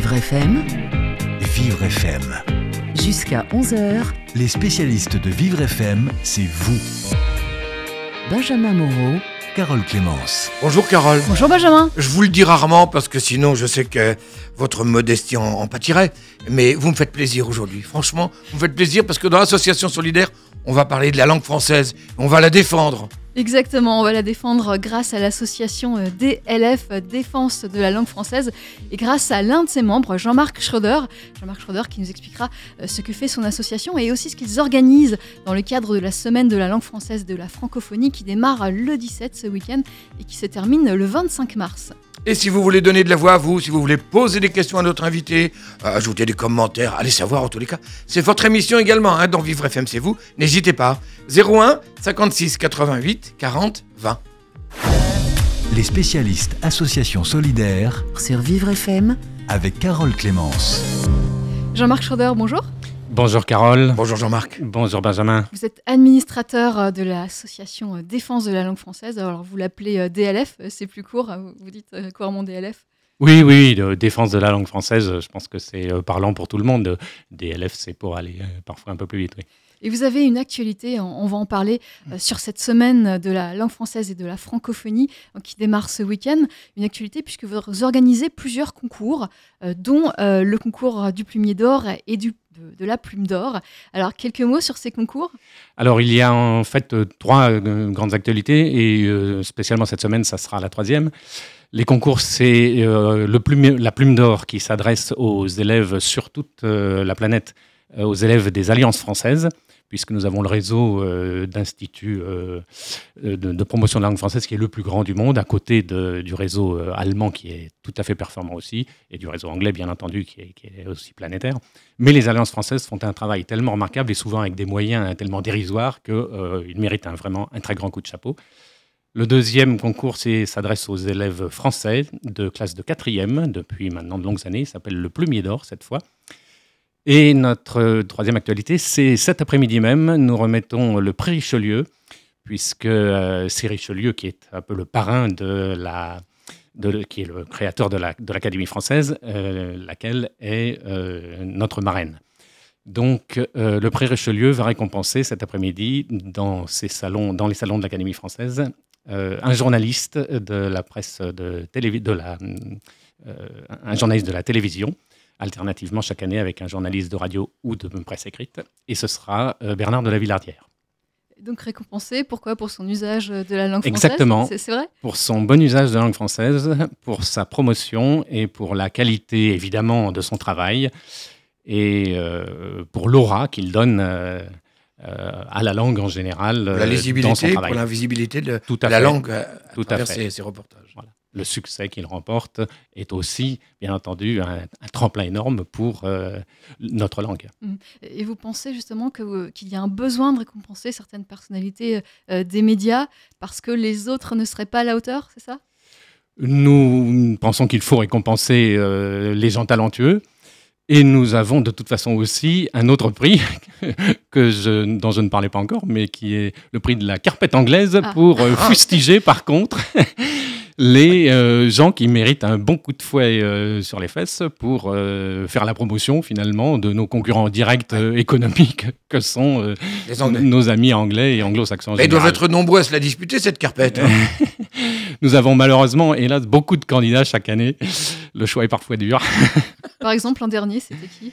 Vivre FM, Vivre FM. jusqu'à 11h, Les spécialistes de Vivre FM, c'est vous. Benjamin Moreau, Carole Clémence. Bonjour Carole. Bonjour Benjamin. Je vous le dis rarement parce que sinon je sais que votre modestie en, en pâtirait. Mais vous me faites plaisir aujourd'hui. Franchement, vous me faites plaisir parce que dans l'association solidaire, on va parler de la langue française. On va la défendre. Exactement, on va la défendre grâce à l'association euh, DLF euh, Défense de la langue française et grâce à l'un de ses membres, Jean-Marc Schroeder. Jean-Marc Schroeder qui nous expliquera euh, ce que fait son association et aussi ce qu'ils organisent dans le cadre de la semaine de la langue française de la francophonie qui démarre le 17 ce week-end et qui se termine le 25 mars. Et si vous voulez donner de la voix à vous, si vous voulez poser des questions à notre invité, euh, ajouter des commentaires, allez savoir en tous les cas. C'est votre émission également, hein, dans Vivre FM, c'est vous. N'hésitez pas. 01 56 88 40 20. Les spécialistes Association Solidaire sur Vivre FM, avec Carole Clémence. Jean-Marc Schroeder, bonjour. Bonjour Carole. Bonjour Jean-Marc. Bonjour Benjamin. Vous êtes administrateur euh, de l'association euh, Défense de la langue française. Alors vous l'appelez euh, DLF, c'est plus court. Vous dites couramment DLF. Oui, oui, de défense de la langue française, je pense que c'est parlant pour tout le monde. DLF, c'est pour aller parfois un peu plus vite. Oui. Et vous avez une actualité, on va en parler euh, sur cette semaine de la langue française et de la francophonie euh, qui démarre ce week-end. Une actualité puisque vous organisez plusieurs concours, euh, dont le concours du plumier d'or et du, de, la plume d'or. Alors, quelques mots sur ces concours? Alors, il y a en fait euh, trois euh, grandes actualités et euh, spécialement cette semaine, ça sera la troisième. Les concours, c'est la plume d'or qui s'adresse aux élèves sur toute la planète, aux élèves des alliances françaises, puisque nous avons le réseau euh, d'instituts euh, euh, de, promotion de la langue française qui est le plus grand du monde, à côté du réseau euh, allemand qui est tout à fait performant aussi, et du réseau anglais, bien entendu, qui est, aussi planétaire. Mais les alliances françaises font un travail tellement remarquable et souvent avec des moyens tellement dérisoires qu'ils méritent un- vraiment un très grand coup de chapeau. Le deuxième concours s'adresse aux élèves français de classe de quatrième depuis maintenant de longues années. Il s'appelle le Plumier d'Or cette fois. Et notre troisième actualité, c'est cet après-midi même, nous remettons le prix Richelieu, puisque euh, c'est Richelieu qui est un peu le parrain de la, qui est le créateur de la- de l'Académie française, euh, laquelle est euh, notre marraine. Donc, euh, le prix Richelieu va récompenser cet après-midi dans, les salons de l'Académie française un journaliste de la presse de, un journaliste de la télévision, alternativement chaque année avec un journaliste de radio ou de presse écrite, et ce sera euh, Bernard de la Villardière. Donc récompensé, pourquoi? Pour son usage de la langue française? Exactement. C'est vrai? Pour son bon usage de la langue française, pour sa promotion et pour la qualité évidemment de son travail et euh, pour l'aura qu'il donne euh, euh, à la langue en général Pour la dans son lisibilité, pour travail. l'invisibilité de, Tout à la fait. langue à, à Tout à travers fait. ces, ces reportages. Le succès qu'il remporte est aussi, bien entendu, un, un tremplin énorme pour euh, notre langue. Et vous pensez justement euh, qu'il y a un besoin de récompenser certaines personnalités euh, des médias parce que les autres ne seraient pas à la hauteur, c'est ça? Nous pensons qu'il faut récompenser euh, les gens talentueux. Et nous avons de toute façon aussi un autre prix que je, dont je ne parlais pas encore, mais qui est le prix de la carpette anglaise Ah. pour fustiger par contre les euh, gens qui méritent un bon coup de fouet euh, sur les fesses pour euh, faire la promotion finalement de nos concurrents directs euh, économiques que sont euh, nos amis anglais et anglo-saxons. ils doivent être nombreux à se la disputer, cette carpette. hein. Nous avons malheureusement, hélas, beaucoup de candidats chaque année. Le choix est parfois dur. Par exemple, l'an dernier, c'était qui?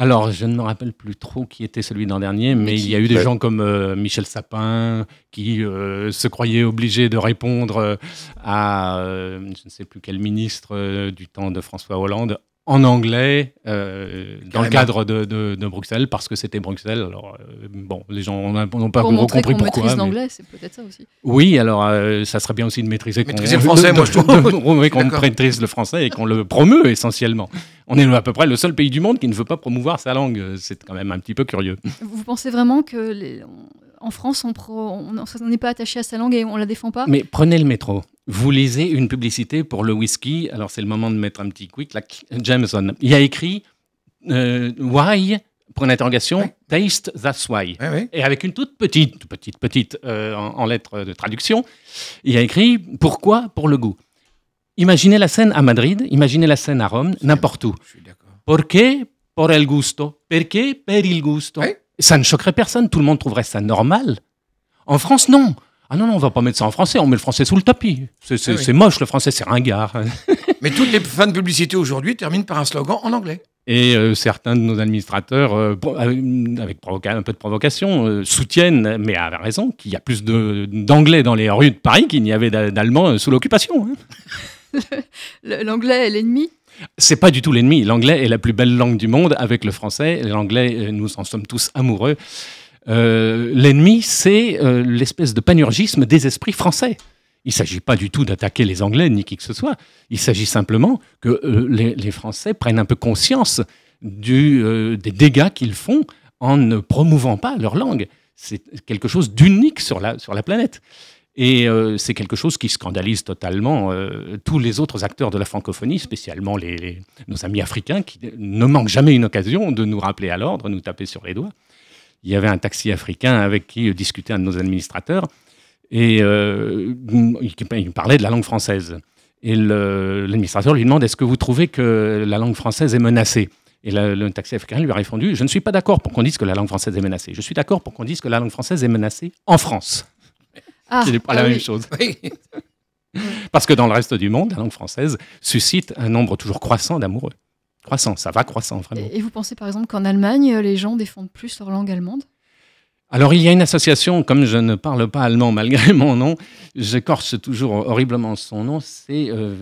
Alors, je ne me rappelle plus trop qui était celui d'an dernier, mais il y a eu des Ouais. gens comme euh, Michel Sapin qui euh, se croyaient obligés de répondre euh, à euh, je ne sais plus quel ministre du temps de François Hollande en anglais euh, dans le cadre de, de- de Bruxelles parce que c'était Bruxelles. Alors euh, bon, les gens n'ont pas montrer compris qu'on pourquoi. maîtrise mais- l'anglais, c'est peut-être ça aussi. Oui, alors euh, ça serait bien aussi de maîtriser, qu'on- Maîtriser le français, de- moi, je trouve. oui, qu'on maîtrise le français et qu'on le promeut essentiellement. On est à peu près le seul pays du monde qui ne veut pas promouvoir sa langue. C'est quand même un petit peu curieux. Vous pensez vraiment que les- on- en France, on pro- on on n'est pas attaché à sa langue et on la défend pas Mais prenez le métro. Vous lisez une publicité pour le whisky. Alors c'est le moment de mettre un petit quick. Là, Jameson. Il y a écrit euh, Why Pour une interrogation. Ouais. Taste, that's why. Ouais, ouais. Et avec une toute petite, petite, petite, euh, en, en lettres de traduction, il y a écrit Pourquoi Pour le goût? Imaginez la scène à Madrid, imaginez la scène à Rome, n'importe où. Je suis d'accord. Perché por el gusto Perché per il gusto. Ça ne choquerait personne, tout le monde trouverait ça normal. En France, non. Ah non, non, on va pas mettre ça en français, on met le français sous le tapis. C'est c'est- Ah oui. c'est moche, le français, c'est ringard. Mais toutes les fins de publicité aujourd'hui terminent par un slogan en anglais. Et euh, certains de nos administrateurs, euh, euh, avec provoca- un peu de provocation, euh, soutiennent, mais à raison, qu'il y a plus de- d'anglais dans les rues de Paris qu'il n'y avait d'a- d'allemands euh, sous l'occupation. hein. Le- L'anglais est l'ennemi. C'est pas du tout l'ennemi. L'anglais est la plus belle langue du monde avec le français. L'anglais, euh, nous en sommes tous amoureux. Euh, L'ennemi, c'est euh, l'espèce de panurgisme des esprits français. Il ne s'agit pas du tout d'attaquer les Anglais ni qui que ce soit. Il s'agit simplement que les, Français prennent un peu conscience des dégâts qu'ils font en ne promouvant pas leur langue. C'est quelque chose d'unique sur la, sur la planète. Et euh, c'est quelque chose qui scandalise totalement euh, tous les autres acteurs de la francophonie, spécialement les, nos amis africains, qui ne manquent jamais une occasion de nous rappeler à l'ordre, nous taper sur les doigts. Il y avait un taxi africain avec qui discutait un de nos administrateurs, et euh, il, parlait de la langue française. Et le- l'administrateur lui demande Est-ce que vous trouvez que la langue française est menacée? Et la- le taxi africain lui a répondu Je ne suis pas d'accord pour qu'on dise que la langue française est menacée. Je suis d'accord pour qu'on dise que la langue française est menacée en France. Ah, Ce n'est pas ah la oui. même chose. Oui. Parce que dans le reste du monde, la langue française suscite un nombre toujours croissant d'amoureux. Croissant, ça va croissant, vraiment. Et et vous pensez par exemple qu'en Allemagne, euh, les gens défendent plus leur langue allemande? Alors, il y a une association, comme je ne parle pas allemand malgré mon nom, j'écorche toujours horriblement son nom, c'est euh,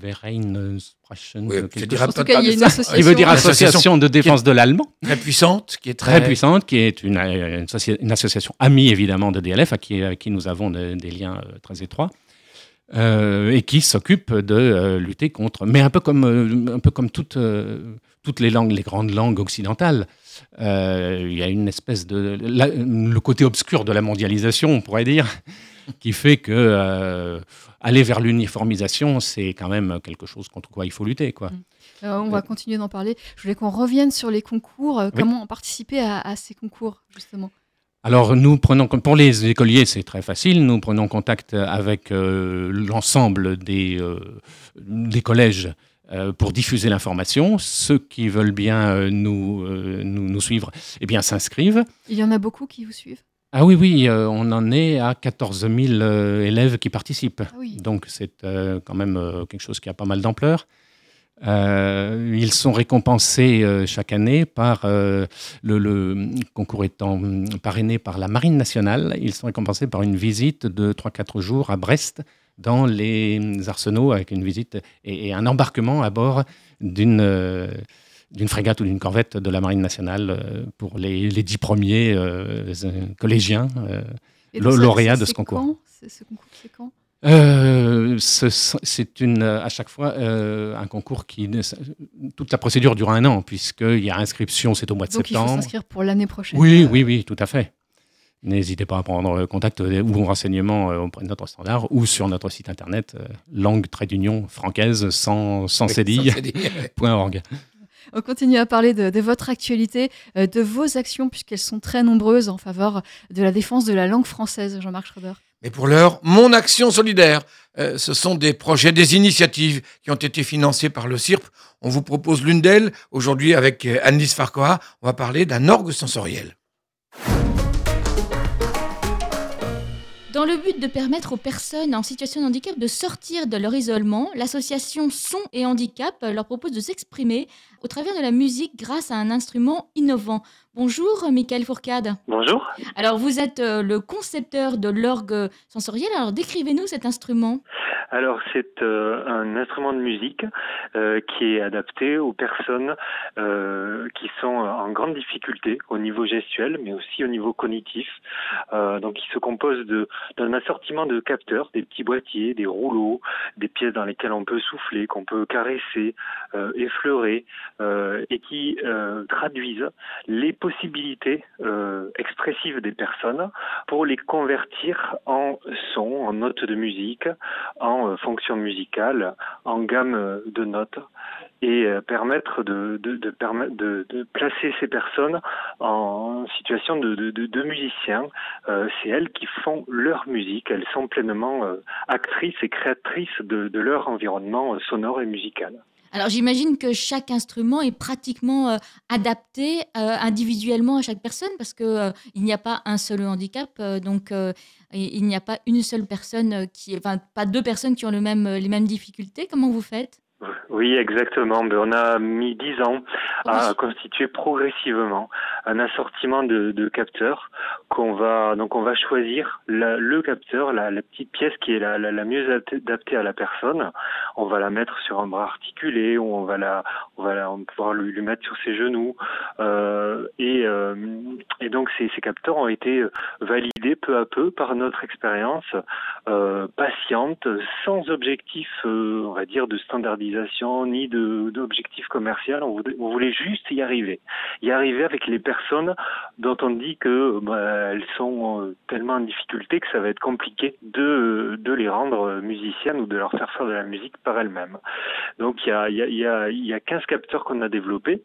Vereinssprachen, Oui, quelque je dirais chose. En tout cas, il y a une association. Il veut dire Association de défense de l'allemand, Très puissante, qui est très très, puissante, qui est une, euh, une associa- une association amie évidemment de DLF, à qui, avec qui nous avons de- des liens euh, très étroits. euh, et qui s'occupe de euh, lutter contre, mais un peu comme, euh, un peu comme toutes, euh, toutes les langues, les grandes langues occidentales. Euh, Il y a une espèce de. la- le côté obscur de la mondialisation, on pourrait dire, qui fait que euh, aller vers l'uniformisation, c'est quand même quelque chose contre quoi il faut lutter. Quoi. Euh, on va continuer d'en parler. Je voulais qu'on revienne sur les concours. euh, Oui. Comment participer à, à ces concours, justement? Alors, nous prenons, pour les écoliers, c'est très facile. Nous prenons contact avec l'ensemble des, des collèges pour diffuser l'information. Ceux qui veulent bien euh, nous, euh, nous, nous suivre, eh bien, s'inscrivent. Il y en a beaucoup qui vous suivent? Ah oui, oui, euh, on en est à 14 000 euh, élèves qui participent. Ah oui. Donc c'est euh, quand même euh, quelque chose qui a pas mal d'ampleur. Euh, ils sont récompensés euh, chaque année par euh, le, le concours étant parrainé par la Marine nationale. Ils sont récompensés par une visite de 3-4 jours à Brest dans les arsenaux avec une visite et, et un embarquement à bord d'une euh, d'une frégate ou d'une corvette de la Marine nationale euh, pour les, les dix premiers euh, collégiens. euh, Et Le- donc ça, lauréat ça, de ce c'est concours. quand Ce concours, c'est quand? Euh, ce- c'est une, à chaque fois un concours qui. Toute la procédure dure un an, puisqu'il y a inscription, c'est au mois de Donc il faut septembre. s'inscrire pour l'année prochaine. Oui, oui, oui, tout à fait. N'hésitez pas à prendre contact euh, ou renseignements euh, auprès de notre standard ou sur notre site internet euh, langue trait d'union francaise sans, sans Oui, cédille, sans cédille. point org. On continue à parler de, de votre actualité, euh, de vos actions, puisqu'elles sont très nombreuses en faveur de la défense de la langue française, Jean-Marc Schroeder. Mais pour l'heure, mon action solidaire, euh, ce sont des projets, des initiatives qui ont été financées par le CIRP. On vous propose l'une d'elles. Aujourd'hui, avec euh, Annelise Farquhar, on va parler d'un orgue sensoriel. Dans le but de permettre aux personnes en situation de handicap de sortir de leur isolement, l'association Son et Handicap leur propose de s'exprimer au travers de la musique grâce à un instrument innovant. Bonjour, Michael Fourcade. Bonjour. Alors, vous êtes euh, le concepteur de l'orgue sensoriel. Alors, décrivez-nous cet instrument. Alors c'est euh, un instrument de musique euh, qui est adapté aux personnes euh, qui sont en grande difficulté au niveau gestuel, mais aussi au niveau cognitif. Donc il se compose d'un assortiment de capteurs, des petits boîtiers, des rouleaux, des pièces dans lesquelles on peut souffler, qu'on peut caresser, effleurer, euh, et qui euh, traduisent les possibilités euh, expressives des personnes pour les convertir en sons, en notes de musique, en euh, fonction musicale, en gamme de notes. et permettre de, placer ces personnes en situation de, musiciens. C'est elles qui font leur musique, elles sont pleinement actrices et créatrices de, leur environnement sonore et musical. Alors j'imagine que chaque instrument est pratiquement adapté individuellement à chaque personne parce que il n'y a pas un seul handicap, donc il n'y a pas une seule personne qui, enfin pas deux personnes qui ont les mêmes difficultés. Comment vous faites? Oui, exactement. Ben, on a mis dix ans à constituer progressivement un assortiment de, de capteurs qu'on va donc on va choisir le capteur, la, la, petite pièce qui est la, la, mieux adaptée à la personne. On va la mettre sur un bras articulé ou on va la on va, on pouvoir lui, lui, mettre sur ses genoux. Euh, et, euh, et donc ces, ces capteurs ont été validés peu à peu par notre expérience euh, patiente, sans objectif, euh, on va dire, de standardisation ni d'objectif commercial. On voulait, juste y arriver. Y arriver avec les personnes dont on dit que bah, elles sont euh, tellement en difficulté que ça va être compliqué de, les rendre musiciennes ou de leur faire faire de la musique par elles-mêmes. Donc il y a, y, a, y a 15 capteurs qu'on a développés.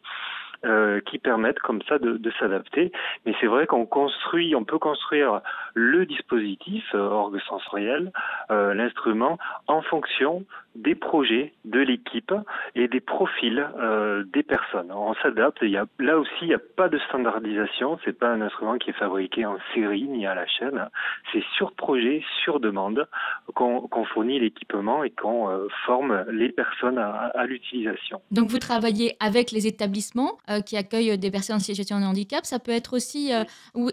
Euh, qui permettent comme ça de, s'adapter. Mais c'est vrai qu'on construit, on peut construire le dispositif euh, orgue sensoriel, euh, l'instrument, en fonction des projets de l'équipe et des profils euh, des personnes. On s'adapte. Il y a, là aussi, il n'y a pas de standardisation. C'est pas un instrument qui est fabriqué en série ni à la chaîne. C'est sur projet, sur demande qu'on fournit l'équipement et qu'on euh, forme les personnes à, à l'utilisation. Donc vous travaillez avec les établissements euh, qui accueillent des personnes en situation de handicap. Ça peut être aussi.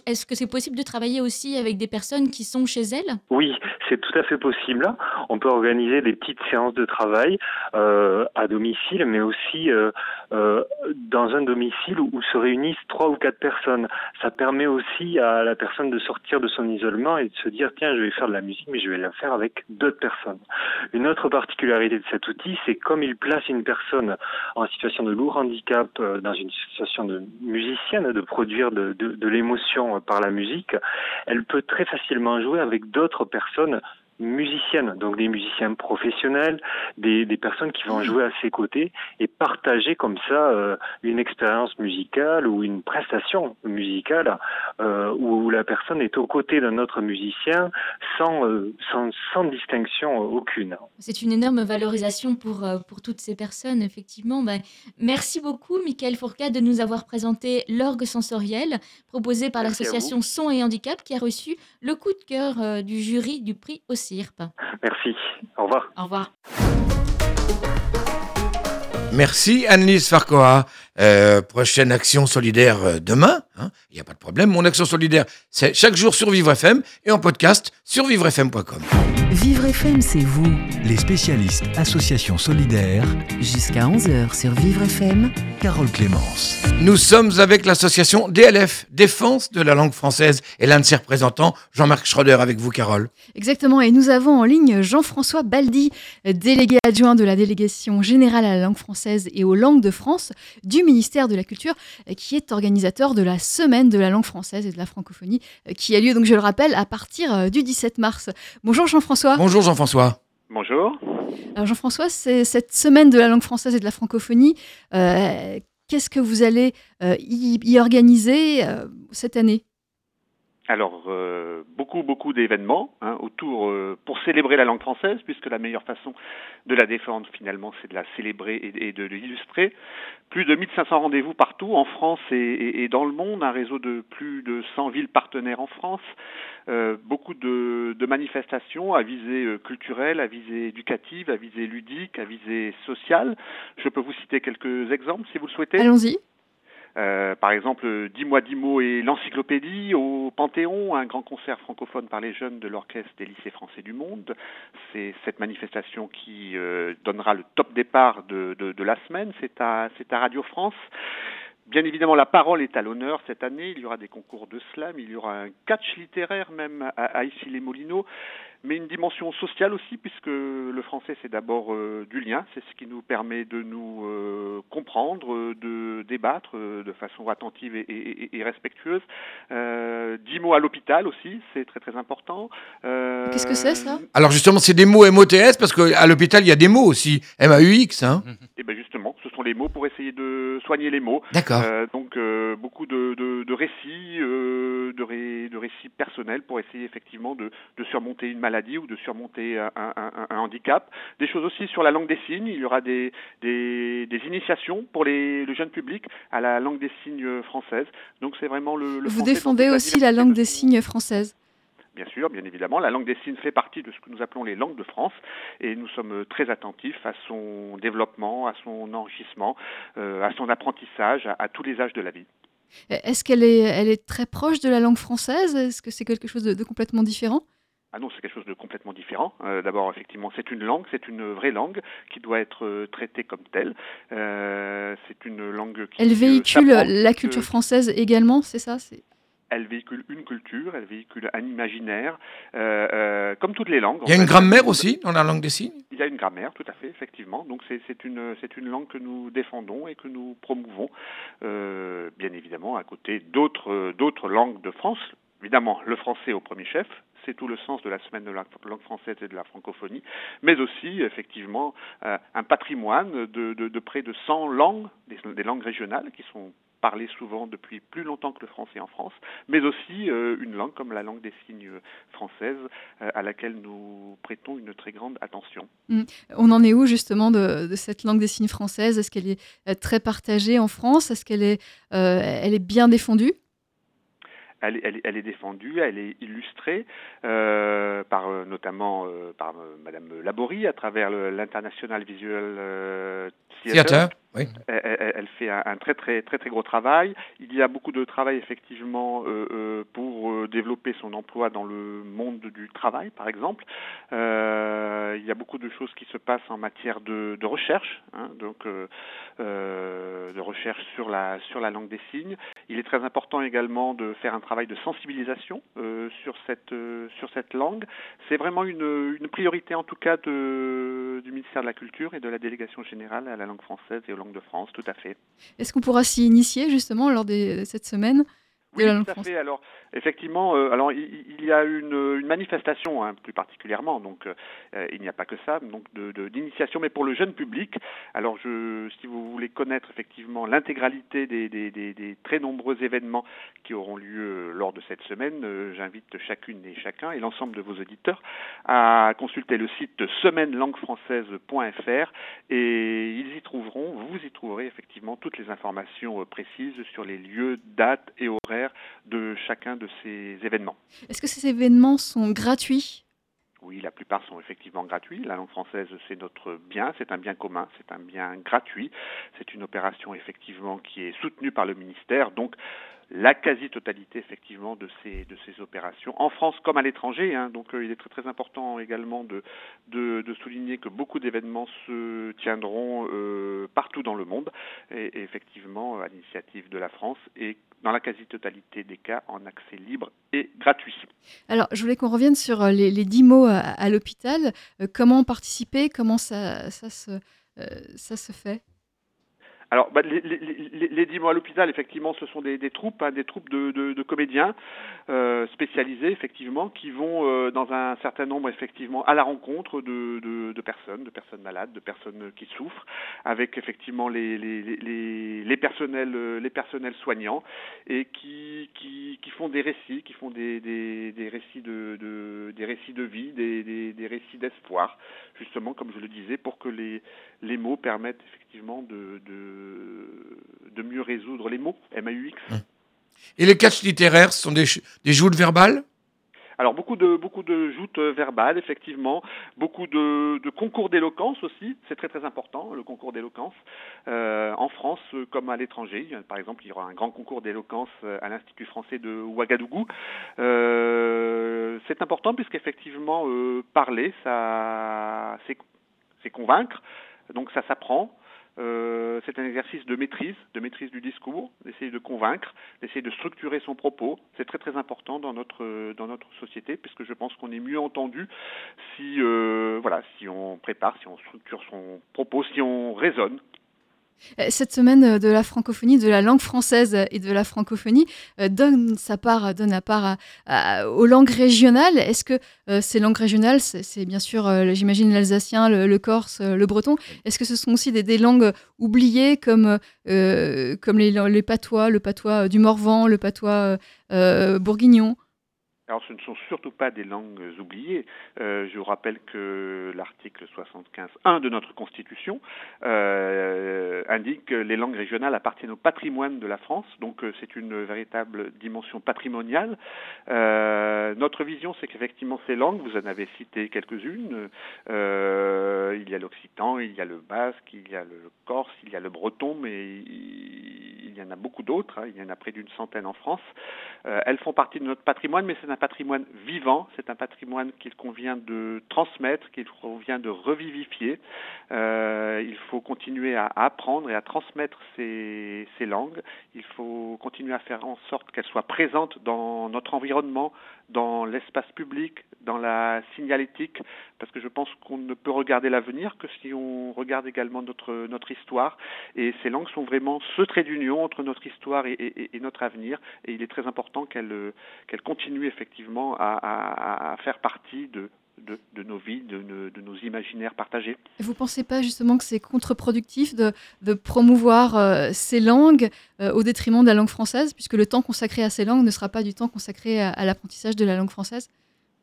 Est-ce que c'est possible de travailler aussi avec des personnes qui sont chez elles? Oui, c'est tout à fait possible. On peut organiser des petites séances de travail euh, à domicile, mais aussi euh, euh, dans un domicile où, se réunissent trois ou quatre personnes. Ça permet aussi à la personne de sortir de son isolement et de se dire tiens, je vais faire de la musique, mais je vais la faire avec d'autres personnes. Une autre particularité de cet outil, c'est comme il place une personne en situation de lourd handicap dans une situation de musicienne, de produire de l'émotion par la musique, elle peut très facilement jouer avec d'autres personnes musiciennes, donc des musiciens professionnels, des, des, personnes qui vont mmh. jouer à ses côtés et partager comme ça euh, une expérience musicale ou une prestation musicale euh, où la personne est aux côtés d'un autre musicien sans, euh, sans, sans, distinction aucune. C'est une énorme valorisation pour, euh, pour toutes ces personnes, effectivement. Ben, merci beaucoup, Michael Fourcade, de nous avoir présenté l'orgue sensoriel proposé par l'association Son et Handicap qui a reçu le coup de cœur euh, du jury du prix aussi. Merci. Au revoir. Au revoir. Merci Annelise Farcoa. Euh, prochaine action solidaire euh, demain. Il hein, n'y a pas de problème. Mon action solidaire, c'est chaque jour sur Vivre FM et en podcast sur vivrefm.com. Vivre FM, c'est vous. Les spécialistes Association Solidaire. Jusqu'à 11h sur Vivre FM. Carole Clémence. Nous sommes avec l'association DLF, Défense de la langue française, et l'un de ses représentants, Jean-Marc Schroeder, avec vous, Carole. Exactement. Et nous avons en ligne Jean-François Baldi, délégué adjoint de la délégation générale à la langue française et aux langues de France du ministère de la Culture, qui est organisateur de la Semaine de la langue française et de la francophonie, qui a lieu, donc je le rappelle, à partir du 17 mars. Bonjour Jean-François. Bonjour Jean-François. Bonjour. Alors Jean-François, c'est cette Semaine de la langue française et de la francophonie. Euh, Qu'est-ce que vous allez euh, y, y, organiser euh, cette année? Alors, euh, beaucoup, beaucoup d'événements hein, autour euh, pour célébrer la langue française, puisque la meilleure façon de la défendre, finalement, c'est de la célébrer et, de l'illustrer. Plus de 1500 rendez-vous partout, en France et, et, et, dans le monde, un réseau de plus de 100 villes partenaires en France, euh, beaucoup de, de, manifestations à visée euh, culturelle, à visée éducative, à visée ludique, à visée sociale. Je peux vous citer quelques exemples, si vous le souhaitez. Allons-y. Euh, par exemple, Dis-moi dix mots et l'encyclopédie au Panthéon, un grand concert francophone par les jeunes de l'Orchestre des lycées français du monde. C'est cette manifestation qui euh, donnera le top départ de, de, de la semaine. C'est à, à Radio France. Bien évidemment, la parole est à l'honneur cette année. Il y aura des concours de slam, il y aura un catch littéraire même à, à Issy-les-Moulineaux mais une dimension sociale aussi, puisque le français c'est d'abord euh, du lien, c'est ce qui nous permet de nous euh, comprendre, de débattre euh, de façon attentive et, et, et respectueuse. Euh, dix mots à l'hôpital aussi, c'est très très important. Qu'est-ce que c'est ça? Alors justement, c'est des mots MOTS, parce qu'à l'hôpital il y a des mots aussi, M-A-U-X. Hein et bien justement, Ce sont les mots pour essayer de soigner les mots. D'accord. Euh, donc euh, beaucoup de, de, de récits, euh, de, ré- de récits personnels pour essayer effectivement de, de surmonter une maladie ou de surmonter un, un- un- un handicap. Des choses aussi sur la langue des signes. Il y aura des, des, des initiations pour les, le jeune public à la langue des signes française. Donc c'est vraiment le. le Vous défendez aussi la langue de des signes française. Bien sûr, bien évidemment. La langue des signes fait partie de ce que nous appelons les langues de France et nous sommes très attentifs à son développement, à son enrichissement, euh, à son apprentissage, à, à tous les âges de la vie. Est-ce qu'elle est, elle est très proche de la langue française? Est-ce que c'est quelque chose de, de complètement différent? Ah non, c'est quelque chose de complètement différent. Euh, D'abord, effectivement, c'est une langue, c'est une vraie langue qui doit être euh, traitée comme telle. Euh, c'est une langue qui Elle véhicule la culture française également, c'est ça c'est- Elle véhicule une culture, elle véhicule un imaginaire, euh, euh, comme toutes les langues. Il y a une fait. grammaire aussi dans la langue des signes? Il y a une grammaire, tout à fait, effectivement. Donc c'est c'est une, c'est une langue que nous défendons et que nous promouvons, euh, bien évidemment, à côté d'autres d'autres langues de France. Évidemment, le français au premier chef, c'est tout le sens de la semaine de la langue française et de la francophonie, mais aussi, effectivement, euh, un patrimoine de, près de 100 langues, des, langues régionales qui sont parlées souvent depuis plus longtemps que le français en France, mais aussi euh, une langue comme la langue des signes française euh, à laquelle nous prêtons une très grande attention. On en est où justement de, cette langue des signes française Est-ce qu'elle est très partagée en France? Est-ce qu'elle est, elle est bien défendue? Elle, est- défendue, elle est illustrée euh, par euh, notamment euh, par euh, Madame Laborie à travers l'International Visual euh, Theatre. Théâtre Oui. Elle, fait un, un très très très très gros travail. Il y a beaucoup de travail effectivement euh, euh, pour euh, développer son emploi dans le monde du travail, par exemple. Euh, il y a beaucoup de choses qui se passent en matière de, de recherche, hein, donc euh, euh, de recherche sur la sur la langue des signes. Il est très important également de faire un travail de sensibilisation euh, sur cette euh, sur cette langue. C'est vraiment une, priorité en tout cas du ministère de la Culture et de la délégation générale à la langue française et aux langues de France, tout à fait. Est-ce qu'on pourra s'y initier justement lors de cette semaine? Oui, tout à fait. Alors, effectivement, euh, alors il, il y a une, une manifestation, hein, plus particulièrement. Donc, euh, il n'y a pas que ça, donc de de- d'initiation, mais pour le jeune public. Alors, je, si vous voulez connaître effectivement l'intégralité des, des, des, des très nombreux événements qui auront lieu euh, lors de cette semaine, euh, j'invite chacune et chacun et l'ensemble de vos auditeurs à consulter le site semaine-langue-française.fr et ils y trouveront, vous y trouverez effectivement toutes les informations euh, précises sur les lieux, dates et horaires de chacun de ces événements. Est-ce que ces événements sont gratuits? Oui, la plupart sont effectivement gratuits. La langue française, c'est notre bien, c'est un bien commun, c'est un bien gratuit. C'est une opération effectivement qui est soutenue par le ministère. Donc, la quasi-totalité effectivement de ces opérations en France comme à l'étranger. hein. donc euh, il est très important également de souligner que beaucoup d'événements se tiendront euh, partout dans le monde effectivement à l'initiative de la France et dans la quasi-totalité des cas en accès libre et gratuit. Alors, je voulais qu'on revienne sur euh, les, les 10 mots à, l'hôpital. Comment participer? Comment ça se fait? Alors, bah, les, les, les, dix mois à l'hôpital, effectivement, ce sont des, des troupes, hein, des troupes de, de, de comédiens euh, spécialisés, effectivement, qui vont euh, dans un certain nombre, effectivement, à la rencontre de, de, de personnes, de personnes malades, de personnes qui souffrent, avec effectivement les, les, les, les personnels, euh, les personnels soignants, et qui, qui, qui font des récits, qui font des, des, des récits de, de, des récits de vie, des, des, des récits d'espoir, justement, comme je le disais, pour que les, les mots permettent effectivement de, de, de mieux résoudre les mots, M-A-U-X. Et les catchs littéraires, ce sont des, des joutes verbales? Alors beaucoup de beaucoup de joutes euh, verbales, effectivement, beaucoup de, de concours d'éloquence aussi, c'est très très important le concours d'éloquence Euh, en France euh, comme à l'étranger. Par exemple, il y aura un grand concours d'éloquence à l'Institut français de Ouagadougou. Euh, c'est important puisqu'effectivement euh, parler, ça c'est convaincre, donc ça s'apprend. Euh, c'est un exercice de maîtrise, de maîtrise du discours, d'essayer de convaincre, d'essayer de structurer son propos. C'est très très important dans notre dans notre société, puisque je pense qu'on est mieux entendu si euh, voilà si on prépare, si on structure son propos, si on raisonne. Euh, Cette semaine euh, de la francophonie, de la langue française et de la francophonie euh, donne sa part, donne la part aux langues régionales. Est-ce que ces langues régionales, c'est bien sûr, j'imagine, l'alsacien, le, corse, le breton. Est-ce que ce sont aussi des, langues oubliées comme, comme les, patois, le patois du Morvan, le patois bourguignon? Alors, ce ne sont surtout pas des langues oubliées. Euh, je vous rappelle que l'article 75.1 de notre Constitution euh, indique que les langues régionales appartiennent au patrimoine de la France, donc euh, c'est une véritable dimension patrimoniale. Notre vision, c'est qu'effectivement ces langues, vous en avez cité quelques-unes, il y a l'occitan, il y a le basque, il y a le corse, il y a le breton, mais y en a beaucoup d'autres, hein, il y en a près d'une centaine en France. Euh, elles font partie de notre patrimoine, mais c'est un patrimoine vivant, c'est un patrimoine qu'il convient de transmettre, qu'il convient de revivifier. Euh, il faut continuer à apprendre et à transmettre ces langues. Il faut continuer à faire en sorte qu'elles soient présentes dans notre environnement, dans l'espace public, dans la signalétique, parce que je pense qu'on ne peut regarder l'avenir que si on regarde également notre, notre histoire. Et ces langues sont vraiment ce trait d'union entre notre histoire et, notre avenir. Et il est très important qu'elles qu'elles continuent effectivement à, à- à faire partie de, de, nos vies, de, nos- imaginaires partagés. Vous ne pensez pas justement que c'est contre-productif de, promouvoir euh, ces langues euh, au détriment de la langue française, puisque le temps consacré à ces langues ne sera pas du temps consacré à l'apprentissage de la langue française?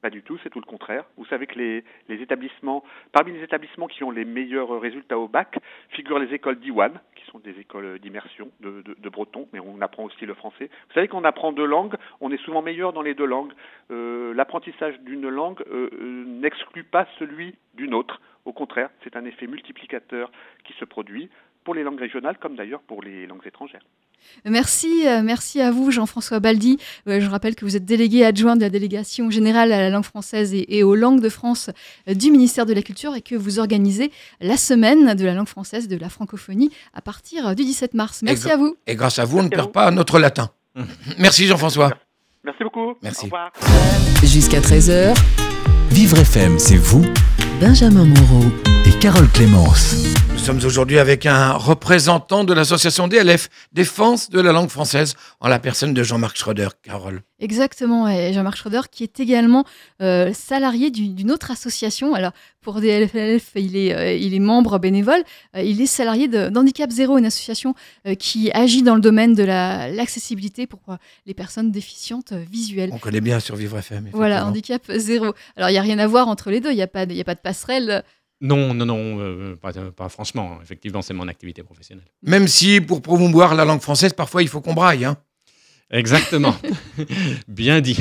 Pas du tout, c'est tout le contraire. Vous savez que les, établissements, parmi les établissements qui ont les meilleurs résultats au bac, figurent les écoles d'Iwan, qui sont des écoles d'immersion de, de, de breton, mais on apprend aussi le français. Vous savez qu'on apprend deux langues, on est souvent meilleur dans les deux langues. Euh, L'apprentissage d'une langue euh, euh, n'exclut pas celui d'une autre. Au contraire, c'est un effet multiplicateur qui se produit pour les langues régionales comme d'ailleurs pour les langues étrangères. Merci, euh, merci à vous, Jean-François Baldi. Euh, je rappelle que vous êtes délégué adjoint de la délégation générale à la langue française et, et aux langues de France euh, du ministère de la Culture et que vous organisez la semaine de la langue française et de la francophonie à partir du 17 mars. Merci à vous. Et grâce à vous, on ne Merci perd vous. pas notre latin. Merci Jean-François. Merci beaucoup. Merci. Au revoir. Jusqu'à 13h, Vivre FM, c'est vous Benjamin Moreau. Carole Clémence. Nous sommes aujourd'hui avec un représentant de l'association DLF, Défense de la langue française, en la personne de Jean-Marc Schroeder. Carole. Exactement, et Jean-Marc Schroeder qui est également euh, salarié du- d'une autre association. Alors pour DLF, il est, euh, il est membre bénévole, Euh, il est salarié de- d'Handicap Zéro, une association euh, qui agit dans le domaine de la- l'accessibilité pour les personnes déficientes euh, visuelles. On connaît bien sur Vivre FM. Voilà. Handicap Zéro. Alors il n'y a rien à voir entre les deux, il n'y a, pas de- il y a pas de passerelle. Non, non, non, euh, pas, pas franchement. Effectivement, c'est mon activité professionnelle. Même si pour promouvoir la langue française, parfois il faut qu'on braille. hein. Exactement. Bien dit,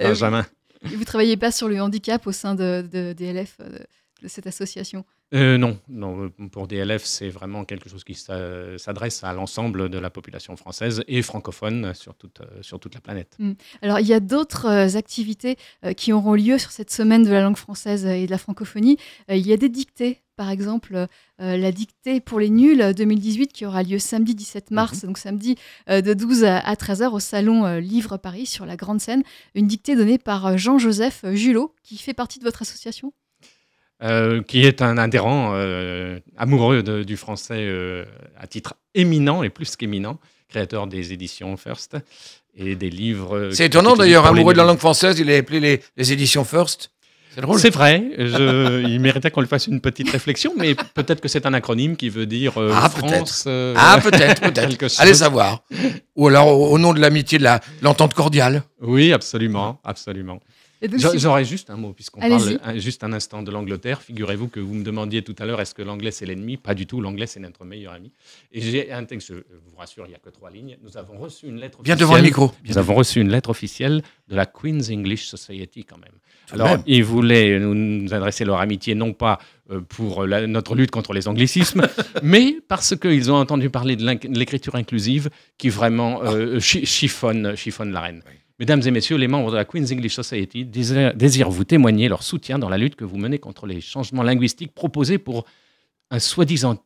Euh, Benjamin. Et vous ne travaillez pas sur le handicap au sein de, de DLF, euh, de, de cette association Euh, non, non, euh, pour DLF, c'est vraiment quelque chose qui s'a- s'adresse à l'ensemble de la population française et francophone sur toute, euh, sur toute la planète. Alors, il y a d'autres activités qui auront lieu sur cette semaine de la langue française et de la francophonie. Il y a des dictées, par exemple, euh, la dictée pour les nuls euh, 2018 qui aura lieu samedi 17 mars, donc samedi euh, de 12 à, 13h au salon euh, Livre Paris sur la grande scène. Une dictée donnée par Jean-Joseph Julot qui fait partie de votre association? Euh, qui est un adhérent euh, amoureux de- du français euh, à titre éminent et plus qu'éminent, créateur des éditions First et des livres. C'est étonnant d'ailleurs, amoureux de la langue française, il a appelé les, les éditions First. C'est drôle. C'est vrai, je- il méritait qu'on lui fasse une petite réflexion, mais peut-être que c'est un acronyme qui veut dire euh, Ah, France. euh, Ah, peut-être, peut-être. Allez savoir. Ou alors au, au nom de l'amitié, de la- de l'entente cordiale. Oui, absolument, absolument. J'aurais juste un mot, puisqu'on parle un- juste un instant de l'Angleterre. Figurez-vous que vous me demandiez tout à l'heure, est-ce que l'anglais c'est l'ennemi? Pas du tout, l'anglais c'est notre meilleur ami. Et j'ai un texte, je vous rassure, il n'y a que trois lignes. Nous avons reçu une lettre Bien officielle. devant le micro. Bien Nous avons reçu une lettre officielle de la Queen's English Society quand même. Tout Alors, même. ils voulaient nous, nous adresser leur amitié non pas euh, pour la- notre lutte contre les anglicismes, mais parce qu'ils ont entendu parler de l'écriture inclusive qui vraiment euh, chi- chiffonne, chiffonne la reine. Mesdames et messieurs, les membres de la Queen's English Society désirent, vous témoigner leur soutien dans la lutte que vous menez contre les changements linguistiques proposés pour soi-disant,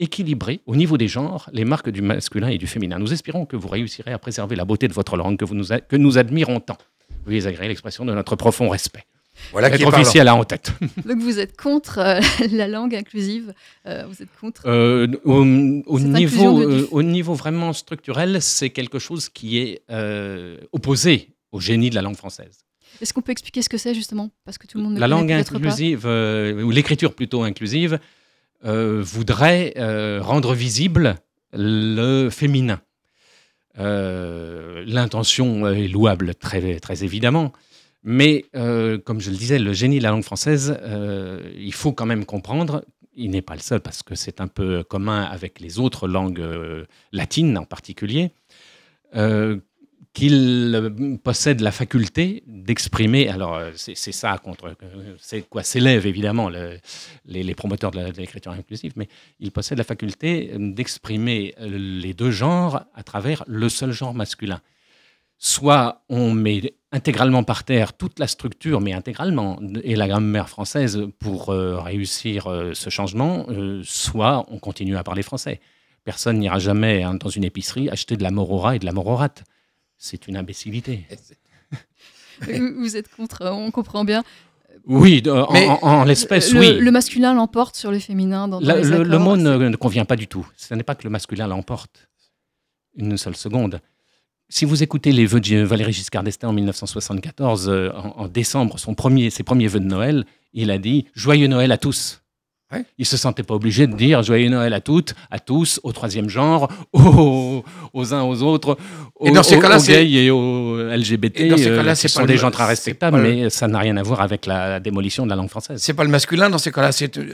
équilibrer au niveau des genres les marques du masculin et du féminin. Nous espérons que vous réussirez à préserver la beauté de votre langue que, nous, que nous admirons tant. Veuillez agréer l'expression de notre profond respect. Voilà qui Être est officiel en tête. Donc vous êtes contre euh, la langue inclusive. euh, vous êtes contre. Euh, au, niveau, inclusion de- du- euh, au niveau vraiment structurel, c'est quelque chose qui est euh, opposé au génie de la langue française. Est-ce qu'on peut expliquer ce que c'est justement? Parce que tout le monde ne La langue inclusive, euh, ou l'écriture plutôt inclusive, euh, voudrait euh, rendre visible le féminin. Euh, L'intention est louable, très, très évidemment. Mais, euh, comme je le disais, le génie de la langue française, euh, il faut quand même comprendre, il n'est pas le seul parce que c'est un peu commun avec les autres langues euh, latines en particulier, qu'il possède la faculté d'exprimer. Alors, c'est ça contre. C'est quoi S'élève évidemment le- les, promoteurs de l'écriture inclusive, mais il possède la faculté d'exprimer les deux genres à travers le seul genre masculin. Soit on met intégralement par terre toute la structure, mais intégralement, et la grammaire française pour euh, réussir euh, ce changement, euh, soit on continue à parler français. Personne n'ira jamais hein, dans une épicerie acheter de la morora et de la mororate. C'est une imbécilité. Vous êtes contre, on comprend bien. Oui, en, Mais, en- en l'espèce, le, oui. le masculin l'emporte sur le féminin dans, dans La- les le, mot ne, ne convient pas du tout. Ce n'est pas que le masculin l'emporte. Une seule seconde. Si vous écoutez les vœux de Valéry Giscard d'Estaing en 1974, euh, en, en décembre, son premier, ses premiers vœux de Noël, il a dit Joyeux Noël à tous. Ouais. Il se sentait pas obligé de dire Joyeux Noël à toutes, à tous, au troisième genre, aux, aux uns, aux autres, aux, Et dans ces aux- cas-là, aux c'est- gays et aux LGBT. Et dans ces euh, cas-là, qui c'est sont des gens très respectables, le- mais ça n'a rien à voir avec la démolition de la langue française. C'est pas le masculin dans ces cas-là, c'est euh,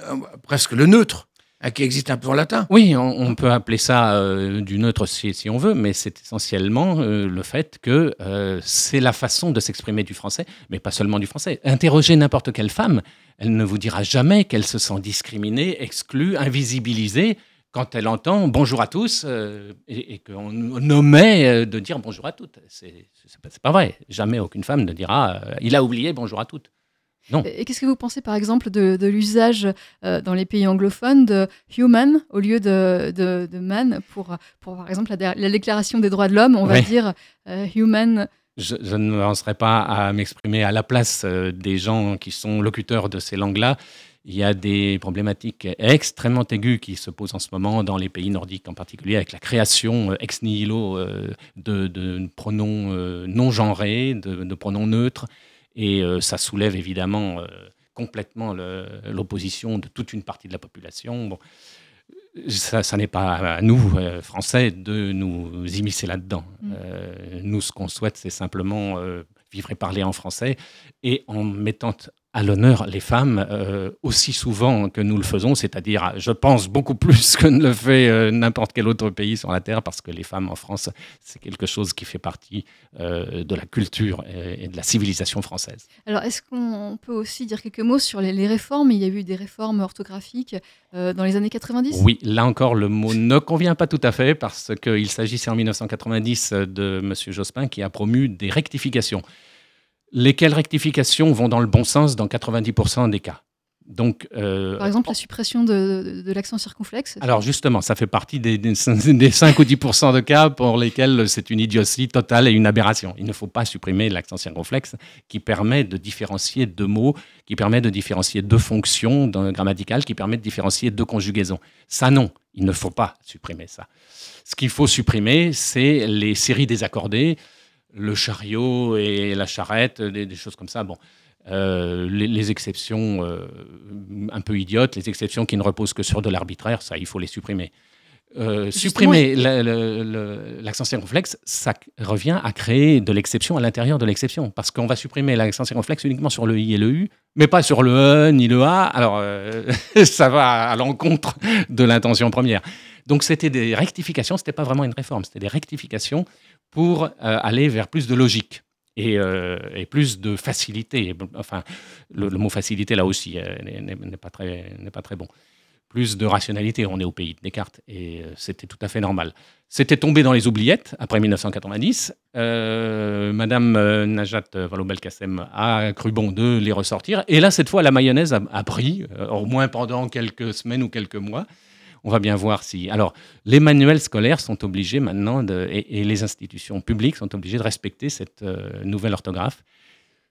presque le neutre qui existe un peu en latin. Oui, on, peut appeler ça euh, du neutre si, on veut, mais c'est essentiellement euh, le fait que euh, c'est la façon de s'exprimer du français, mais pas seulement du français. Interrogez n'importe quelle femme, elle ne vous dira jamais qu'elle se sent discriminée, exclue, invisibilisée quand elle entend bonjour à tous euh, et, qu'on nommait de dire bonjour à toutes. C'est pas, pas vrai. Jamais aucune femme ne dira il a oublié bonjour à toutes. Et qu'est-ce que vous pensez par exemple de, de l'usage euh, dans les pays anglophones de human au lieu de, de, de man pour, pour par exemple la, la déclaration des droits de l'homme, on va dire euh, human? Je, je ne m'avancerai pas à m'exprimer à la place euh, des gens qui sont locuteurs de ces langues-là. Il y a des problématiques extrêmement aiguës qui se posent en ce moment dans les pays nordiques, en particulier avec la création ex nihilo de, de pronoms non genrés, de, de pronoms neutres. Et euh, ça soulève évidemment euh, complètement l'opposition de toute une partie de la population. Bon, ça, ça n'est pas à nous, euh, Français, de nous immiscer là-dedans. Mm. Euh, nous, ce qu'on souhaite, c'est simplement euh, vivre et parler en français et en mettant à l'honneur les femmes euh, aussi souvent que nous le faisons, c'est-à-dire, je pense, beaucoup plus que ne le fait euh, n'importe quel autre pays sur la Terre, parce que les femmes en France, c'est quelque chose qui fait partie euh, de la culture et, et de la civilisation française. Alors est-ce qu'on peut aussi dire quelques mots sur les, les réformes? Il y a eu des réformes orthographiques euh, dans les années 90 Oui, là encore, le mot ne convient pas tout à fait parce qu'il s'agissait en 1990 de M. Jospin qui a promu des rectifications. Lesquelles rectifications vont dans le bon sens dans 90% des cas. Donc, euh, Par exemple la suppression de, de- de l'accent circonflexe alors justement, ça fait partie des, des, des 5 ou 10% de cas pour lesquels c'est une idiotie totale et une aberration. Il ne faut pas supprimer l'accent circonflexe qui permet de différencier deux mots, qui permet de différencier deux fonctions dans- grammaticales, qui permet de différencier deux conjugaisons. Ça non, il ne faut pas supprimer ça. Ce qu'il faut supprimer, c'est les séries désaccordées, le chariot et la charrette, des, des choses comme ça. Bon, euh, les, les exceptions euh, un peu idiotes, les exceptions qui ne reposent que sur de l'arbitraire, ça, il faut les supprimer. Euh, supprimer l'accent circonflexe, ça revient à créer de l'exception à l'intérieur de l'exception. Parce qu'on va supprimer l'accent circonflexe uniquement sur le i et le u, mais pas sur le e ni le a. Alors, ça va à l'encontre de l'intention première. Donc, c'était des rectifications, c'était pas vraiment une réforme, c'était des rectifications pour euh, aller vers plus de logique et, euh, plus de facilité. Enfin, le, mot facilité, là aussi, euh, n'est- pas, très- pas très bon. Plus de rationalité, on est au pays de Descartes, et c'était tout à fait normal. C'était tombé dans les oubliettes après 1990. Euh, Madame Najat Vallaud-Belkacem a cru bon de les ressortir. Et là, cette fois, la mayonnaise a, pris, au moins pendant quelques semaines ou quelques mois. On va bien voir si. Alors, les manuels scolaires sont obligés maintenant, de, et, et les institutions publiques sont obligées de respecter cette euh, nouvelle orthographe.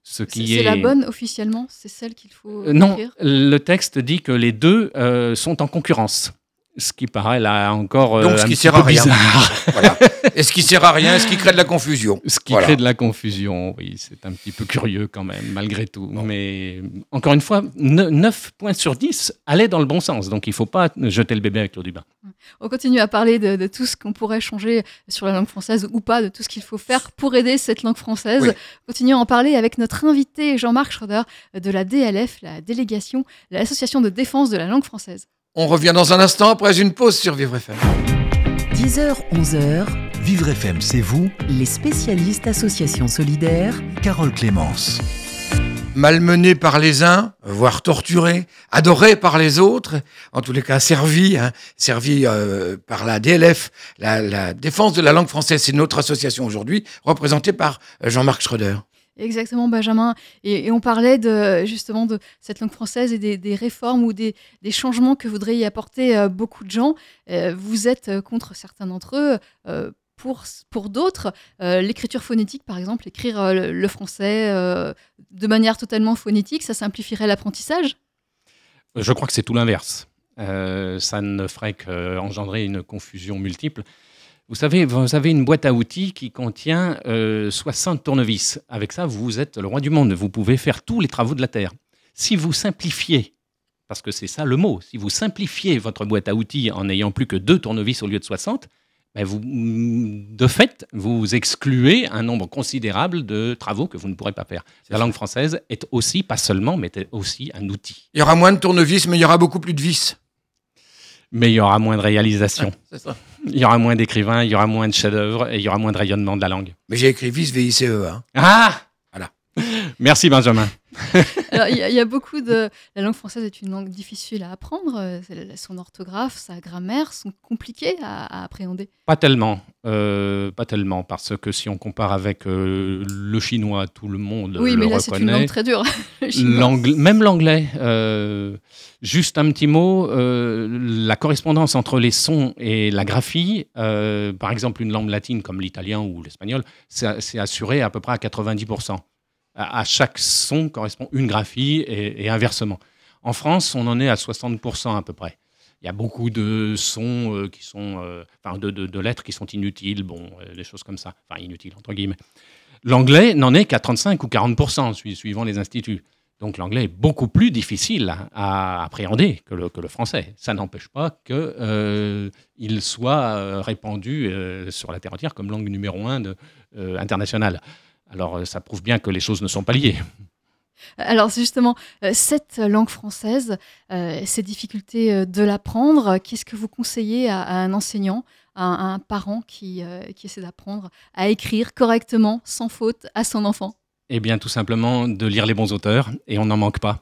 Ce qui c'est est, la bonne officiellement? C'est celle qu'il faut Euh, non, le texte dit que les deux euh, sont en concurrence. Ce qui paraît là encore euh, Donc, ce un qui petit sert peu à rien. bizarre. Voilà. Et ce qui sert à rien, ce qui crée de la confusion. Ce qui Voilà. crée de la confusion, oui, c'est un petit peu curieux quand même, malgré tout. Mais encore une fois, 9 points sur 10 allaient dans le bon sens, donc il ne faut pas jeter le bébé avec l'eau du bain. On continue à parler de, de tout ce qu'on pourrait changer sur la langue française ou pas, de tout ce qu'il faut faire pour aider cette langue française. Oui. Continuons à en parler avec notre invité Jean-Marc Schroeder de la DLF, la délégation de l'Association de défense de la langue française. On revient dans un instant après une pause sur Vivre FM. 10h, 11h, Vivre FM, c'est vous les spécialistes associations solidaires Carole Clémence. malmené par les uns, voire torturé, adoré par les autres, en tous les cas servi, hein, servi euh, par la DLF, la, la défense de la langue française, c'est notre association aujourd'hui, représentée par euh, Jean-Marc Schröder. Exactement, Benjamin. Et, on parlait justement de cette langue française et des, réformes ou des, changements que voudraient y apporter euh, beaucoup de gens. Euh, vous êtes euh, contre certains d'entre eux. pour, pour d'autres, l'écriture phonétique, par exemple, écrire le, le français de manière totalement phonétique, ça simplifierait l'apprentissage? Je crois que c'est tout l'inverse. Ça ne ferait qu'engendrer une confusion multiple. Vous savez, vous avez une boîte à outils qui contient euh, 60 tournevis. Avec ça, vous êtes le roi du monde. Vous pouvez faire tous les travaux de la Terre. Si vous simplifiez, parce que c'est ça le mot, si vous simplifiez votre boîte à outils en n'ayant plus que deux tournevis au lieu de 60, ben vous, de fait, vous excluez un nombre considérable de travaux que vous ne pourrez pas faire. La langue française est aussi, pas seulement, mais est aussi un outil. Il y aura moins de tournevis, mais il y aura beaucoup plus de vis. Mais il y aura moins de réalisation. C'est ça. Il y aura moins d'écrivains, il y aura moins de chefs-d'œuvre et il y aura moins de rayonnement de la langue. Mais j'ai écrit vis, V-I-C-E. Hein. Ah Voilà. Merci Benjamin. Alors, il y, a- il y a beaucoup de. La langue française est une langue difficile à apprendre. euh, Son orthographe, sa grammaire sont compliquées à, à appréhender. Pas tellement, euh, pas tellement, parce que si on compare avec euh, le chinois, tout le monde oui, le mais là, c'est une langue très dure. même l'anglais. euh, juste un petit mot, la correspondance entre les sons et la graphie, par exemple une langue latine comme l'italien ou l'espagnol, c'est c'est assuré à peu près à 90%. À, à chaque son correspond une graphie et, et inversement. En France, on en est à 60% à peu près. Il y a beaucoup de sons euh, qui sont, euh, enfin de, lettres qui sont inutiles, bon, euh, des choses comme ça, enfin inutiles entre guillemets. L'anglais n'en est qu'à 35 ou 40%, sui- suivant les instituts. Donc l'anglais est beaucoup plus difficile à, appréhender que le, français. Ça n'empêche pas qu'il soit euh, répandu euh, sur la terre entière comme langue numéro un internationale. Alors ça prouve bien que les choses ne sont pas liées. Alors, justement, euh, cette langue française, euh, ces difficultés euh, de l'apprendre, qu'est-ce que vous conseillez à, un enseignant, à un, parent qui, essaie d'apprendre à écrire correctement, sans faute, à son enfant? Eh bien, tout simplement de lire les bons auteurs, et on n'en manque pas.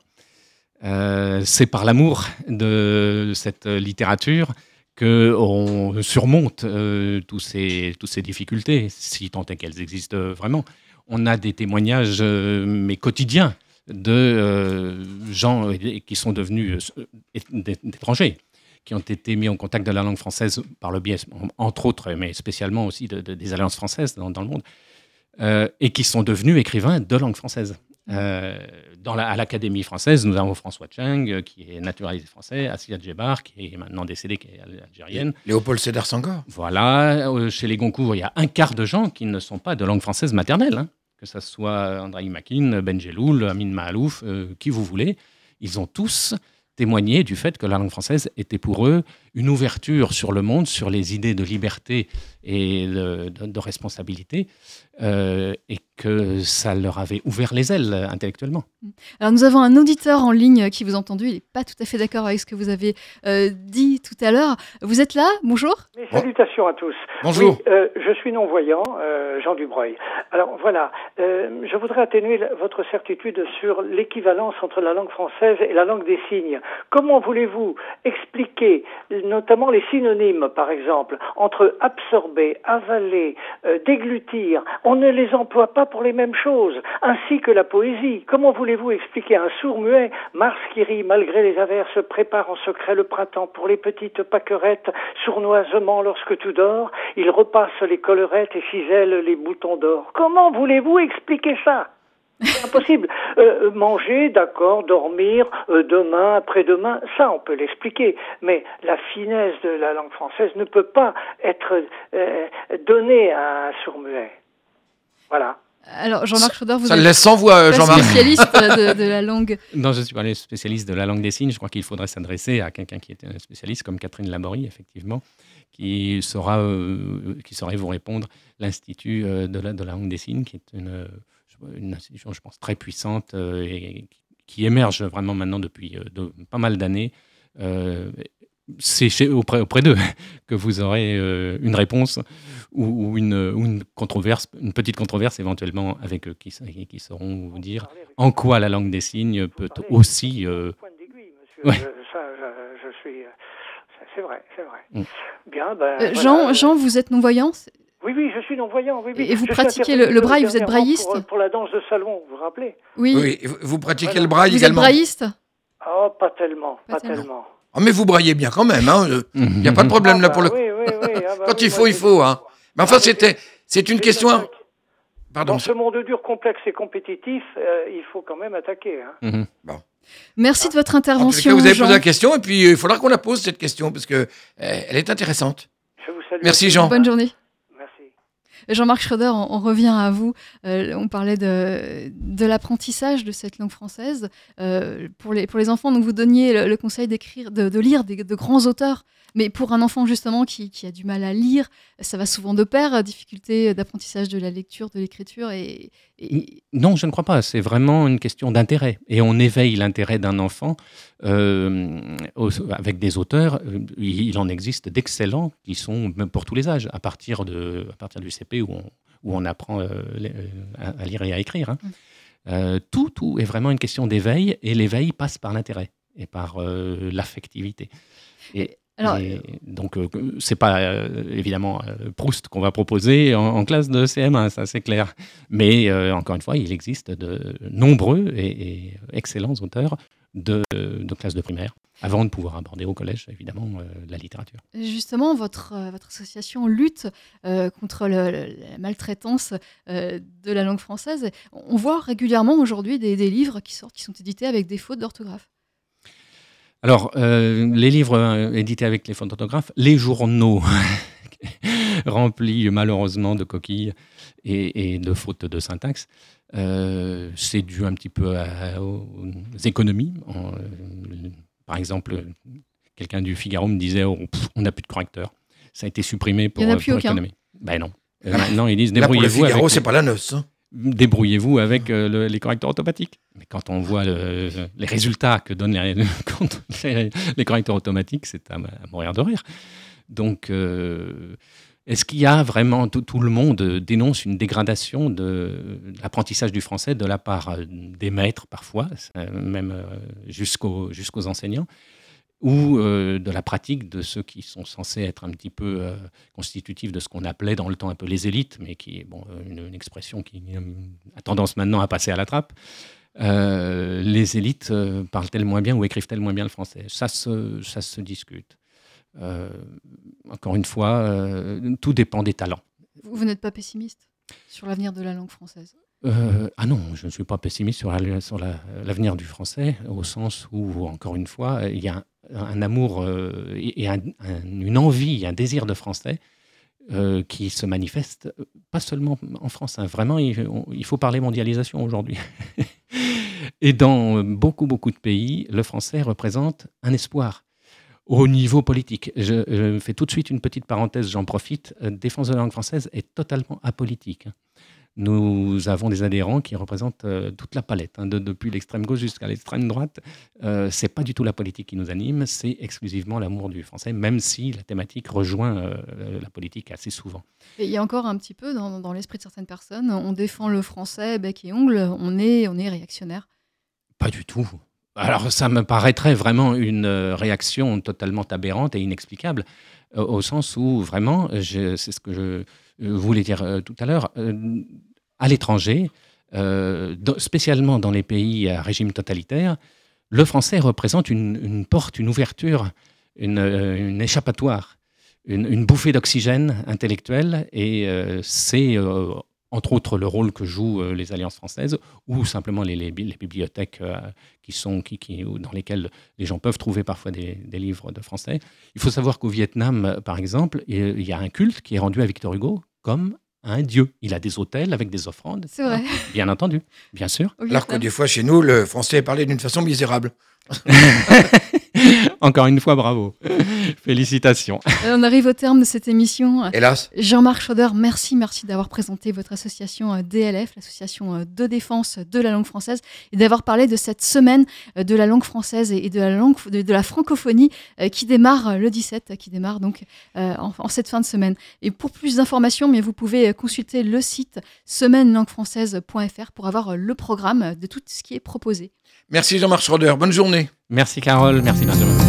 C'est par l'amour de cette littérature que on surmonte ces, toutes ces difficultés, si tant est qu'elles existent vraiment. On a des témoignages, mais quotidiens, de euh, gens euh, qui sont devenus euh, d'étrangers, qui ont été mis en contact de la langue française par le biais, entre autres, mais spécialement aussi de- de- des alliances françaises dans, dans le monde, euh, et qui sont devenus écrivains de langue française. Euh, dans la, à l'Académie française, nous avons François Cheng, qui est naturalisé français, Assia Djebar, qui est maintenant décédée, qui est al- algérienne. Léopold Sédar Senghor. Voilà, euh, chez les Goncourt, il y a un quart de gens qui ne sont pas de langue française maternelle, hein. Que ce soit André Makin, Ben Jeloul, Amin Mahalouf, euh, qui vous voulez. Ils ont tous témoigné du fait que la langue française était pour eux une ouverture sur le monde, sur les idées de liberté et de, de- de responsabilité, euh, et que ça leur avait ouvert les ailes euh, intellectuellement. Alors, nous avons un auditeur en ligne qui vous a entendu, il n'est pas tout à fait d'accord avec ce que vous avez euh, dit tout à l'heure. Vous êtes là? Bonjour Mes salutations à tous. Bonjour. Oui, euh, je suis non-voyant, euh, Jean Dubreuil. Alors voilà, euh, je voudrais atténuer votre certitude sur l'équivalence entre la langue française et la langue des signes. Comment voulez-vous expliquer notamment les synonymes, par exemple, entre absorber, avaler, euh, déglutir On ne les emploie pas pour les mêmes choses, ainsi que la poésie. Comment voulez-vous expliquer un sourd-muet Mars qui rit malgré les averses prépare en secret le printemps pour les petites paquerettes sournoisement lorsque tout dort il repasse les collerettes et cisèle les boutons d'or. Comment voulez-vous expliquer ça? C'est impossible. Euh, manger, d'accord, dormir, euh, demain, après-demain, ça on peut l'expliquer. Mais la finesse de la langue française ne peut pas être euh, donnée à un sourd-muet. Voilà. Alors, Jean-Marc Schroeder, vous Ça êtes sans voix, euh, pas Jean-Marc. spécialiste de, de la langue. Non, je suis pas le spécialiste de la langue des signes. Je crois qu'il faudrait s'adresser à quelqu'un qui est un spécialiste, comme Catherine Laborie, effectivement, qui saura, euh, qui saurait vous répondre. L'Institut euh, de, la, de la langue des signes, qui est une, euh, une institution, je pense, très puissante euh, et qui- émerge vraiment maintenant depuis euh, de- pas mal d'années. Euh, c'est auprès, auprès d'eux que vous aurez euh, une réponse ou, ou une, ou une controverse, une petite controverse éventuellement avec eux qui, qui sauront vous dire en quoi la langue des signes peut aussi. euh. Ouais. Ça, je, je suis. C'est vrai, c'est vrai. Mm. Bien, ben. Euh, voilà, Jean, Jean, vous êtes non-voyant Oui, oui, je suis non-voyant. Oui, oui. Et vous Je pratiquez le- le braille, vous êtes brailliste pour, pour la danse de salon, vous vous rappelez Oui. Vous- vous pratiquez Voilà. le braille Vous êtes également. brailliste Oh, pas tellement, Pas pas, tellement. tellement. Ah, mais vous braillez bien quand même. hein, euh, Il n'y a pas de problème là Ah, pour bah, le. Oui, oui, oui. ah, bah, Quand oui, il faut, il faut. Hein. Mais enfin, c'était, c'est une question. Pardon. Dans ce monde dur, complexe et compétitif, euh, il faut quand même attaquer. Hein. mhm. Merci de votre En tous les intervention. cas, vous avez Jean. posé la question et puis euh, il faudra qu'on la pose cette question parce que euh, elle est intéressante. Je vous salue. Merci, Jean. Bonne journée. Jean-Marc Schroeder, on, revient à vous. Euh, on parlait de, l'apprentissage de cette langue française. Euh, pour, les, enfants, donc vous donniez le, conseil d'écrire, de, lire des, de grands auteurs. Mais pour un enfant justement qui, a du mal à lire, ça va souvent de pair, difficulté d'apprentissage de la lecture, de l'écriture. Et, Non, je ne crois pas. C'est vraiment une question d'intérêt. Et on éveille l'intérêt d'un enfant avec des auteurs. euh, Il en existe d'excellents qui sont même pour tous les âges, à partir, de, à partir du CP où on, où on apprend euh, euh, à, lire et à écrire. hein. Euh, tout, tout est vraiment une question d'éveil. Et l'éveil passe par l'intérêt et par euh, l'affectivité. Et, alors, et donc, euh, c'est pas euh, évidemment euh, Proust qu'on va proposer en, en classe de CM1, ça c'est clair. Mais euh, encore une fois, il existe de nombreux et, et excellents auteurs de, de classe de primaire, avant de pouvoir aborder au collège, évidemment, euh, la littérature. Justement, votre, euh, votre association lutte euh, contre le- le- la maltraitance de la langue française. On voit régulièrement aujourd'hui des, des livres qui sortent, qui sont édités avec des fautes d'orthographe. Alors, les livres édités avec les photographes, les journaux remplis malheureusement de coquilles et, et de fautes de syntaxe, euh, c'est dû un petit peu à- aux économies. En, euh, par exemple, quelqu'un du Figaro me disait oh, pff, on n'a plus de correcteurs. Ça a été supprimé pour, a euh. Ben non. Euh, maintenant, ils disent le débrouillez-vous Figaro, c'est pas la noce. hein. débrouillez-vous avec euh, le- les correcteurs automatiques. Mais quand on voit le- les résultats que donnent les, quand les- les correcteurs automatiques, c'est à, à mourir de rire. Donc, euh, est-ce qu'il y a vraiment, tout, le monde dénonce une dégradation de, l'apprentissage du français de la part euh, des maîtres parfois, euh, même euh, jusqu'aux enseignants, ou euh, de la pratique de ceux qui sont censés être un petit peu euh, constitutifs de ce qu'on appelait dans le temps un peu les élites, mais qui est euh, une, expression qui euh, a tendance maintenant à passer à la trappe. Euh, les élites euh, parlent-elles moins bien ou écrivent-elles moins bien le français? Ça ça se discute. Euh, encore une fois, euh, tout dépend des talents. Vous, vous n'êtes pas pessimiste sur l'avenir de la langue française? Euh, ah non, je ne suis pas pessimiste sur la- sur la- l'avenir du français, au sens où, encore une fois, il y a un, un amour euh, et et un- un- une envie, un désir de français euh, qui se manifeste pas seulement en France. hein. Vraiment, il, on- il faut parler mondialisation aujourd'hui. et dans beaucoup, beaucoup de pays, le français représente un espoir au niveau politique. Je, je fais tout de suite une petite parenthèse, j'en profite. Euh, Défense de la langue française est totalement apolitique. hein. Nous avons des adhérents qui représentent euh, toute la palette, hein, de- depuis l'extrême gauche jusqu'à l'extrême droite. Euh, c'est pas du tout la politique qui nous anime, c'est exclusivement l'amour du français, même si la thématique rejoint euh, la politique assez souvent. Et il y a encore un petit peu dans, dans l'esprit de certaines personnes, on défend le français bec et ongle, on est, on est réactionnaire. Pas du tout. Alors ça me paraîtrait vraiment une euh, réaction totalement aberrante et inexplicable, euh, au sens où vraiment, je- c'est ce que je voulais dire euh, tout à l'heure, euh, à l'étranger, euh, spécialement dans les pays à régime totalitaire, le français représente une, porte, une ouverture, une, euh, échappatoire, une, bouffée d'oxygène intellectuel, et euh, c'est euh, entre autres le rôle que jouent euh, les alliances françaises ou simplement les, les, les bibliothèques euh, qui sont, qui, qui, dans lesquelles les gens peuvent trouver parfois des, des livres de français. Il faut savoir qu'au Vietnam, par exemple, il y a un culte qui est rendu à Victor Hugo comme un dieu. Il a des hôtels avec des offrandes. C'est vrai. Bien entendu, bien sûr. Alors que des fois, chez nous, le français est parlé d'une façon misérable. Encore une fois, bravo. Félicitations. On arrive au terme de cette émission. Hélas. Jean-Marc Schroeder, merci, merci d'avoir présenté votre association euh, DLF, l'association euh, de défense de la langue française, et d'avoir parlé de cette semaine euh, de la langue française et de la langue de, de la francophonie qui démarre le 17, qui démarre donc en, en cette fin de semaine. Et pour plus d'informations, mais vous pouvez consulter le site semaine-langue-française.fr pour avoir le programme de tout ce qui est proposé. Merci Jean-Marc Schroeder. Bonne journée. Merci Carole, merci Benjamin.